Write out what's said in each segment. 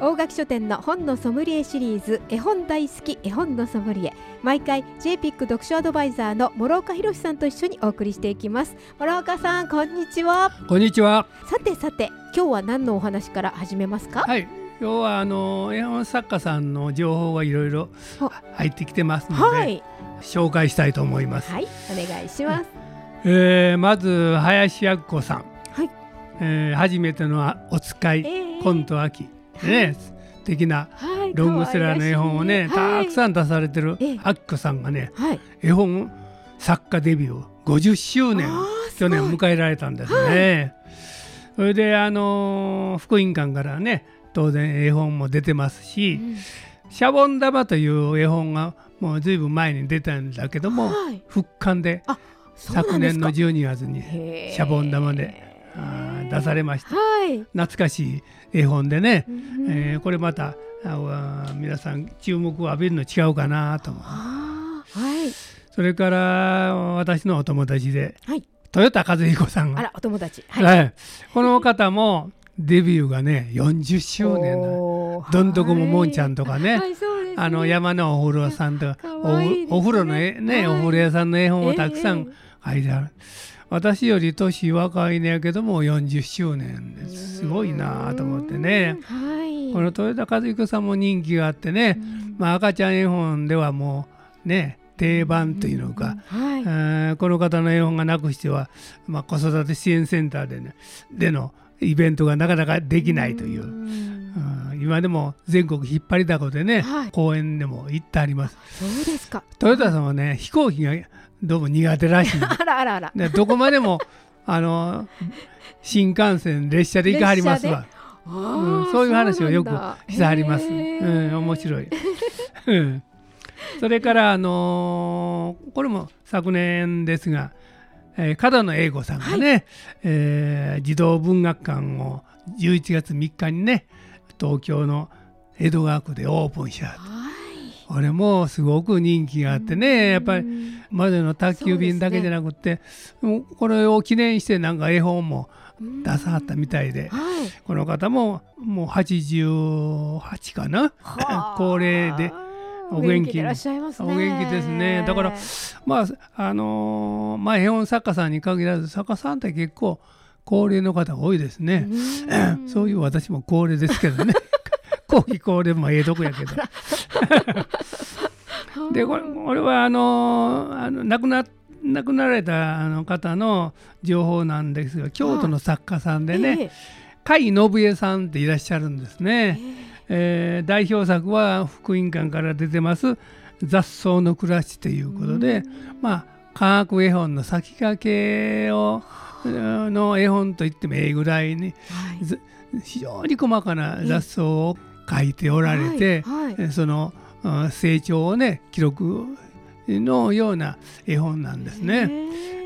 大垣書店の本のソムリエシリーズ絵本大好き絵本のソムリエ。毎回 JPIC 読書アドバイザーの諸岡博さんと一緒にお送りしていきます。諸岡さんこんにちは。こんにちは。さてさて今日は何のお話から始めますか？はい。今日はあの絵本作家さんの情報がいろいろ入ってきてますので、はい。紹介したいと思います、はいお願いします。えーまず林薬子さん、はい。えー初めてのお使い、えー。コント秋ね、素敵なはいロングセラーの絵本をね、たくんさん出されてるええ。あきこさんがねはい。絵本作家デビュー50周年去年迎えられたんですね。それであのー福音館からね当然絵本も出てますしうん「シャボン玉」という絵本がもうずいぶん前に出たんだけどもはい。復刊で昨年のですか。12月にシャボン玉で出されました。はい、懐かしい絵本でね、うんえーこれまたあわ皆さん注目を浴びるの違うかなと思う。はい。それから私のお友達ではい。豊田和彦さんが。あらお友達。はい、この方もデビューがね40周年だ。おーどんどこももんちゃんとかね、はい。あの山のお風呂さんとかね。おお風呂の絵ね、はい。お風呂屋さんの絵本をたくさえん書いてある、私より年若いねやけども40周年です。すごいなと思ってね。うん。はい。この豊田和彦さんも人気があってね、うん。まあ、赤ちゃん絵本ではもうね定番というのか、はい。えーこの方の絵本がなくしては、まあ、子育て支援センターで,、ね、でのイベントがなかなかできないという、ん。うん。今でも全国引っ張りだこでね、はい。公園でも行ってあります。そうですか。豊田さんはね飛行機がどうも苦手らしい。あらあらあら。でどこまでも あの新幹線列車で行かはりますわ、あうーん、そういう話をよくしてはります、へうーん、面白い、うん、それからあのーこれも昨年ですが、えー角野栄子さんがね、えー児童文学館を11月3日にね東京の江戸川区でオープンしたはい。これもすごく人気があってねやっぱりうんまでの宅急便だけじゃなくって、もうこれを記念してなんか絵本も出さはったみたいで、はい。この方ももう88かな？はあ。高齢で。お元気お元気ですね。だからまああのーまあ絵本作家さんに限らず作家さんって結構高齢の方が多いですね、うん。そういう私も高齢ですけどね。後期高齢もええとこやけど でこれこれはあのーあの亡くな亡くなられたあの方の情報なんですが京都の作家さんでね、ええ。甲斐信江さんっていらっしゃるんですね。えー代表作は福音館から出てます「雑草の暮らし」ということで、まあ科学絵本の先駆けをの絵本といってもええぐらいにはい。ず非常に細かな雑草を描いておられて、はい。はい。えーそのうん成長をね記録のような絵本なんですね。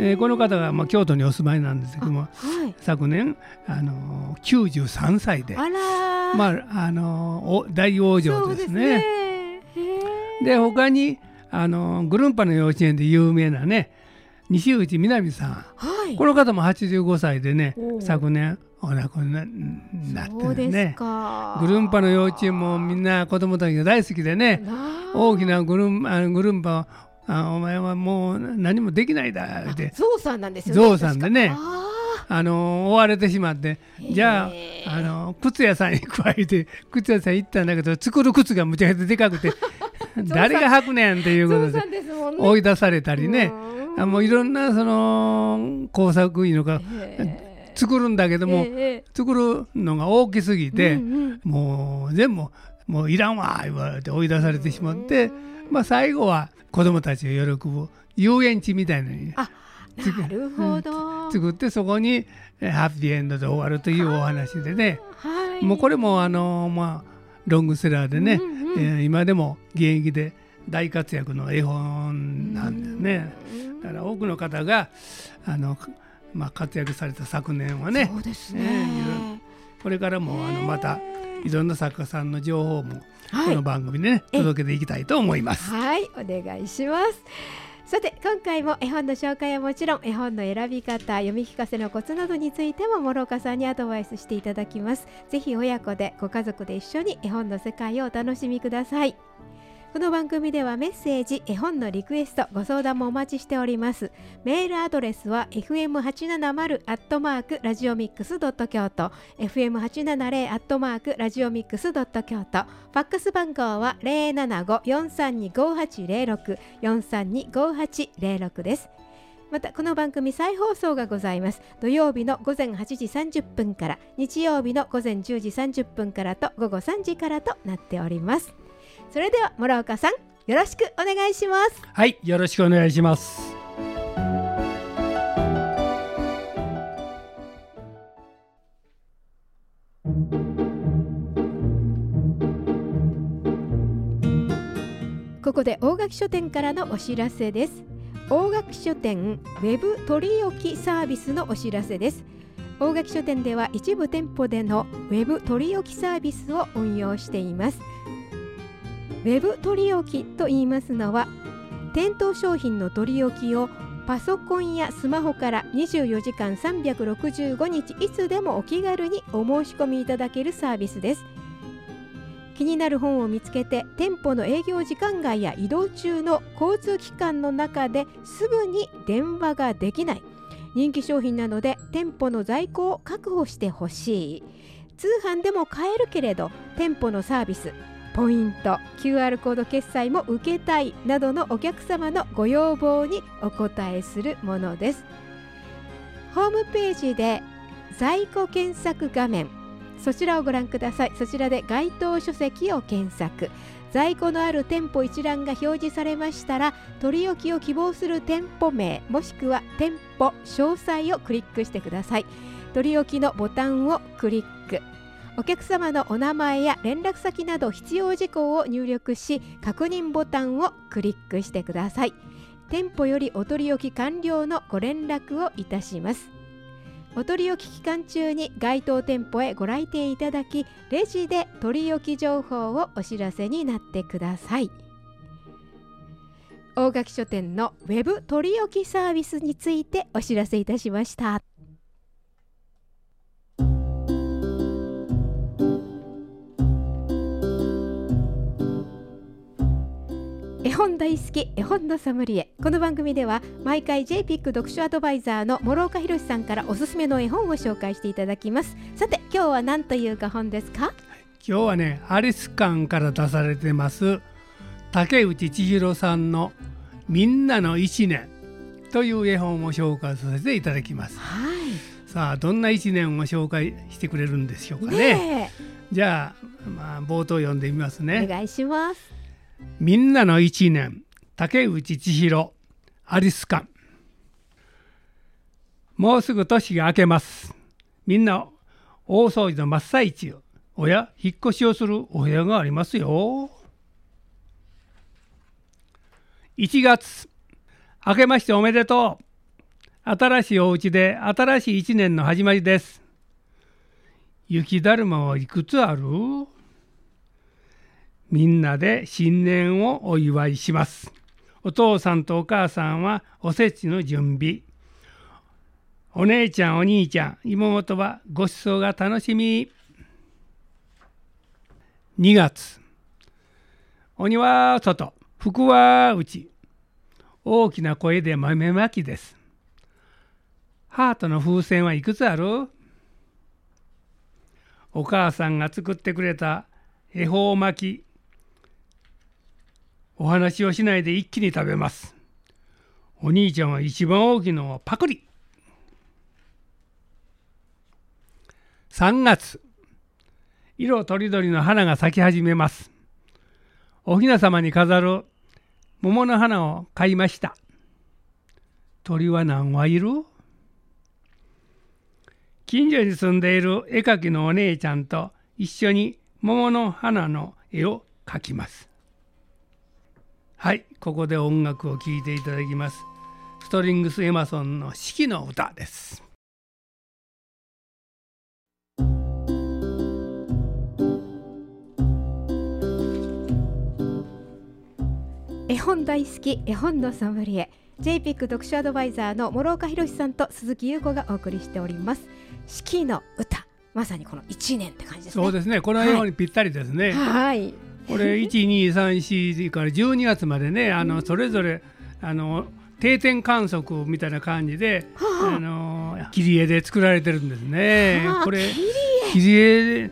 えーこの方が、まあ、京都にお住まいなんですけどもはい昨年、あのー93歳で。まああのお大往生ですね。で他にあのグルンパの幼稚園で有名なね西内みなみさん。はい。この方も85歳でね昨年お亡くななってるね。か。グルンパの幼稚園もみんな子供たちが大好きでね大きなグルンあのグルンパあお前はもう何もできないだってゾウさんなんですよね。ゾウさんでねああの追われてしまってー。じゃああの靴屋さんに加えて 靴屋さん行ったんだけど作る靴がむちゃくちゃでかくて 誰が履くねんっていうことで追い出されたりね。うんあもういろんなその工作員のがへー作るんだけどもえ作るのが大きすぎえてうんうん。もう全部もういらんわ言われて追い出されてしまってまあ最後は子供たちが喜ぶ遊園地みたいなのにあなるほど。作ってそこにえハッピーエンドで終わるというお話でね。はい。もうこれもあのまあロングセラーでね、うんうん。えー今でも現役で大活躍の絵本なんですね。だから多くの方があの、まあ、活躍された昨年はねそうですね、えーいろいろ。これからもあのまたいろんな作家さんの情報もはい。この番組でね、ええ。届けていきたいと思います。はい、お願いします。さて今回も絵本の紹介はもちろん絵本の選び方読み聞かせのコツなどについても諸岡さんにアドバイスしていただきます。ぜひ親子でご家族で一緒に絵本の世界をお楽しみくださいこの番組ではメッセージ絵本のリクエストご相談もお待ちしております。メールアドレスは fm870 アットマークラジオミックスドット京都。fm870 アットマークラジオミックスドット京都。ファックス番号は075-432-5806 432-5806です。またこの番組再放送がございます。土曜日の午前8時30分から日曜日の午前10時30分からと午後3時からとなっております。それでは諸岡さんよろしくお願いします。はい、よろしくお願いします。ここで大垣書店からのお知らせです。大垣書店ウェブ取り置きサービスのお知らせです。大垣書店では一部店舗でのウェブ取り置きサービスを運用していますウェブ取り置きと言いますのは店頭商品の取り置きをパソコンやスマホから24時間365日いつでもお気軽にお申し込みいただけるサービスです。気になる本を見つけて店舗の営業時間外や移動中の交通機関の中ですぐに電話ができない。人気商品なので店舗の在庫を確保してほしい。通販でも買えるけれど店舗のサービスポイント QR コード決済も受けたいなどのお客様のご要望にお答えするものです。ホームページで在庫検索画面そちらをご覧ください。そちらで該当書籍を検索。在庫のある店舗一覧が表示されましたら取り置きを希望する店舗名もしくは店舗詳細をクリックしてください。取り置きのボタンをクリックお客様のお名前や連絡先など必要事項を入力し確認ボタンをクリックしてください。店舗よりお取り置き完了のご連絡をいたします。お取り置き期間中に該当店舗へご来店いただきレジで取り置き情報をお知らせになってください。大垣書店のウェブ取り置きサービスについてお知らせいたしました。本大好き絵本のソムリエ。この番組では毎回 JPIC 読書アドバイザーの諸岡博さんからおすすめの絵本を紹介していただきます。さて今日は何という画本ですか？今日はね、アリス館から出されてます竹内千尋さんのみんなの一年という絵本を紹介させていただきます。はい。さあ、どんな一年を紹介してくれるんでしょうかね。ねじゃあ、まあ、冒頭読んでみますえね。お願いしますみんなの一年竹内千尋アリス館もうすぐ年が明けます。みんな大掃除の真っ最中おや引っ越しをするお部屋がありますよ。1月明けましておめでとう。新しいお家で新しい一年の始まりです。雪だるまはいくつある？みんなで新年をお祝いします。お父さんとお母さんはおせちの準備。お姉ちゃん、お兄ちゃん、妹はご馳走が楽しみ。2月。鬼は外、福は内。大きな声で豆まきです。ハートの風船はいくつある？お母さんが作ってくれた恵方巻き。お話をしないで一気に食べます。お兄ちゃんは一番大きいのをパクリ。3月、色とりどりの花が咲き始めます。お雛様に飾る桃の花を買いました。鳥は何羽いる？近所に住んでいる絵描きのお姉ちゃんと一緒に桃の花の絵を描きます。はい、ここで音楽を聴いていただきます。ストリングス・エマソンの四季の歌です。絵本大好き絵本のソムリエ JPIC 読書アドバイザーの諸岡博さんと鈴木優子がお送りしております四季の歌まさにこの一年って感じですねそうですね。この絵本にぴったりですね。はいこれ1、2、3、4から12月までね、あのそれぞれあの定点観測みたいな感じで、はあ。あの切り絵で作られてるんですね。はあ。これ切り絵。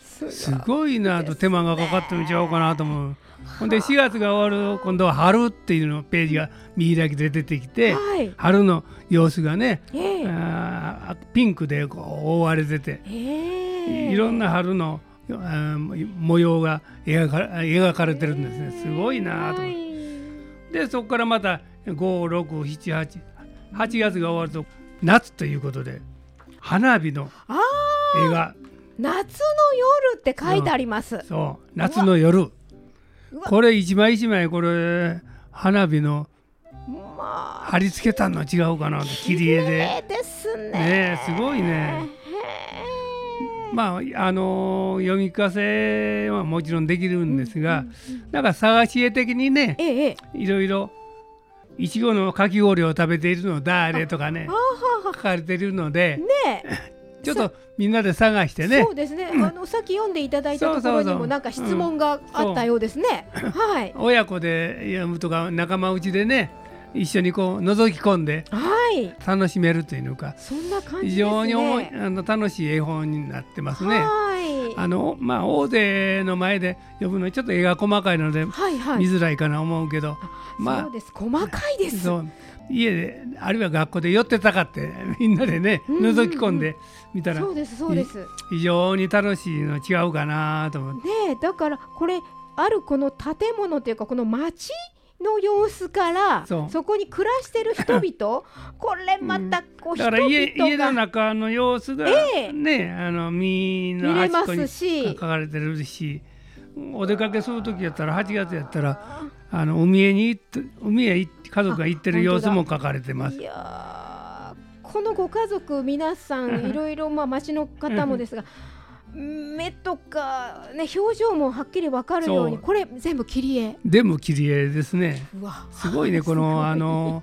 すすごいなと手間がかかってるんちゃうかなと思う。ほんで4月が終わる今度は春っていうのページが見開きで出てきて、はい。春の様子がね、ええ。あーピンクでこう覆われてて、ええ。いろんな春の模様が描か描かれてるんですね。すごいなと。でそこからまた5678 8月が終わると夏ということで花火のあ絵が。夏の夜って書いてあります、そう。夏の夜。これ一枚一枚これ花火のまあ貼り付けたの違うかな？と切り絵で。ですね。ねえすごいねまああの読み聞かせはもちろんできるんですが、なんか探し絵的にねええええ。いろいろいちごのかき氷を食べているの誰とかね書かれているのでねえ。ちょっとみんなで探してね。そうですね。あのさっき読んでいただいたところにもなんか質問があったようですね。はい。親子で読むとか仲間内でね一緒にこう覗き込んではい。楽しめるというのかそんな感じ非。常にあの楽しい絵本になってますね。はい。あのまあ大勢の前で読むのはちょっと絵が細かいのではいはい。見づらいかな思うけど、まあそうです。細かいです。家であるいは学校で寄ってたかって みんなでねうんうんうん覗き込んでみたらそうですそうです。ね非常に楽しいの違うかなと思ってえだからこれあるこの建物というかこの町の様子からそこに暮らしてる人々 これまたこう人だから家家の中の様子がええ。ね、あのみん見れまな端っこにすし。書。かれてるしお出かけする時やったら8月やったらあの海へに行って海へ家族が行ってる様子も書かれてます。このご家族皆さんいろいろまあ町の方もですが目とかね表情もはっきりわかるようにこれ全部切り絵でも切り絵ですね。すごいねこの あの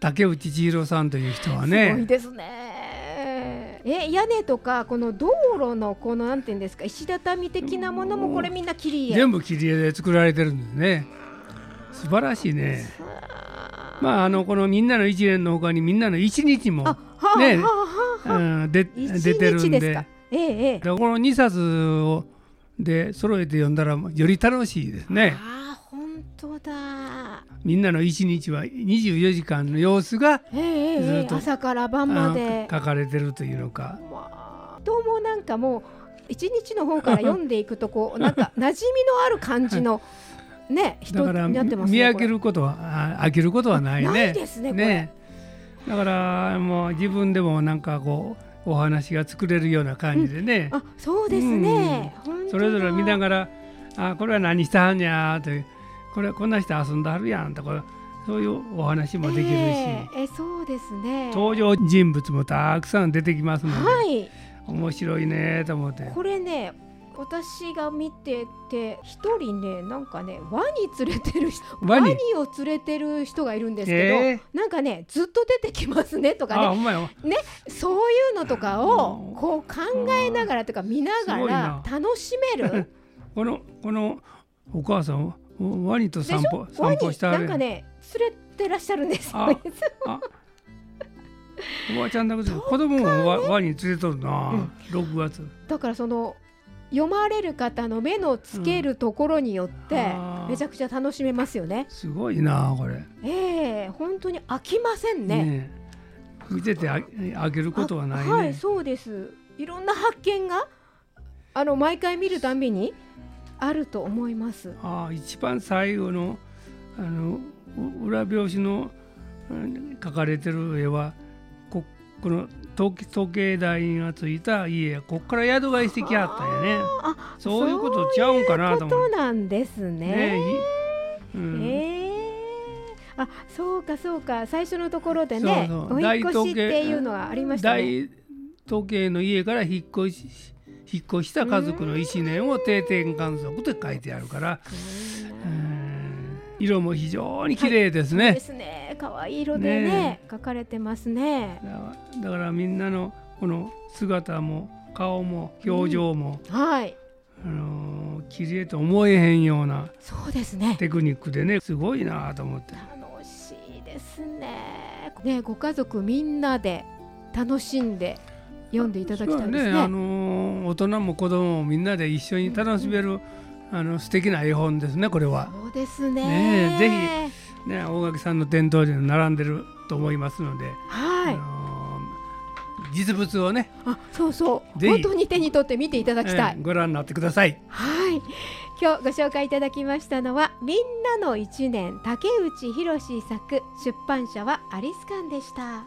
竹内千尋さんという人はすごいね。ですねえ屋根とかこの道路のこのなんていうんですか石畳的なものもこれみんな切り絵全部切り絵で作られてるんですね。素晴らしいね。あまああのこのみんなの一年のほかにみんなの一日もあはあ、ねはあはあうんで一出てるんで。ええこの2冊をで揃えて読んだらより楽しいですね。ああ本当だみんなの一日は24時間の様子がずっと朝から晩まあで書かれてるというのか。まあ、どうもなんかもう一日の方から読んでいくとこう なんか馴染みのある感じのね人だからになってます見ね。分けることはあ飽きることはないね。ないですねこれだからもう自分でもなんかこうお話が作れるような感じでね、あそうですね。本当だ。それぞれ見ながらあこれは何したはんやという。これこんな人遊んではるやんとかそういうお話もできるし、えええそうですね。登場人物もたくさん出てきますので、はい。面白いねと思って。これね私が見てて一人ねなんかねワニ連れてる人ワニを連れてる人がいるんですけど、え。なんかねずっと出てきますねとかね。あほんまよ。そういうのとかをうん。こう考えながらとか見ながらな。楽しめる？このこのお母さんはワニと散歩ワ散ニ歩してはる。やんなんかね連れてらっしゃるんです。おばあちゃんだけど子供もワワニ連れとるな、うん。6月。だからその読まれる方の目のつけるところによってめちゃくちゃ楽しめますよね。すごいなこれ。ええ本当に飽きませんね。ねえ。見ててああげることはないね、あはいそうです。いろんな発見があの毎回見るたびにあると思います。ああ一番最後のあのう裏表紙のうん描かれてる絵はここの時時計台がついた家やこっから宿がしてきはったんやね。あそういうことちゃうんかなとそういうこ思うとなんですね。ねうん。ええあそうかそうか。最初のところでねそうそう。お引っ越しっていうのはありましたね。大時計の家から引っ越し引っ越した家族の1年を定点観測って書いてあるから、うん。色も非常に綺麗ですね。ですね可愛い色でねね書かれてますね。だだからみんなのこの姿も顔も表情も、はいあのー綺麗と思えへんようなそうですね。テクニックでねすごいなと思って。楽しいですね。ねご家族みんなで楽しんで読んでいただきたいですね。そうあのー大人も子供もみんなで一緒に楽しめる、あの素敵な絵本ですねこれは。そうですね。ねえぜね大垣さんの店頭で並んでると思いますので、はい。あのー実物をね、あそうそう本当に手に取って見ていただきたい。えーご覧になってください。はい。今日ご紹介いただきましたのはみんなの一年竹内博作出版社はアリスカンでした。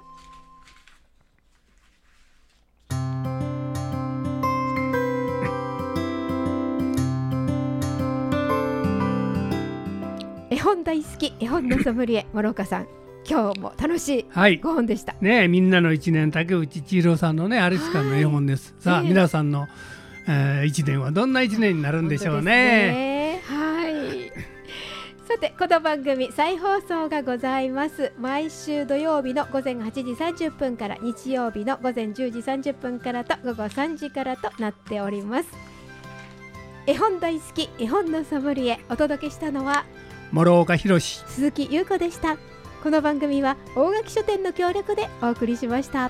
本大好き絵本のソムリエ 諸岡さん今日も楽しいはい。ご本でした。ねえみんなの一年竹内千尋さんのねアリスカンの絵本です。さあ、ええ皆さんの、えー一年はどんな一年になるんでしょうね。ねはい。さてこの番組再放送がございます毎週土曜日の午前8時30分から日曜日の午前10時30分からと午後3時からとなっております絵本大好き絵本のソムリエお届けしたのは諸岡弘鈴木優子でした。この番組は大垣書店の協力でお送りしました。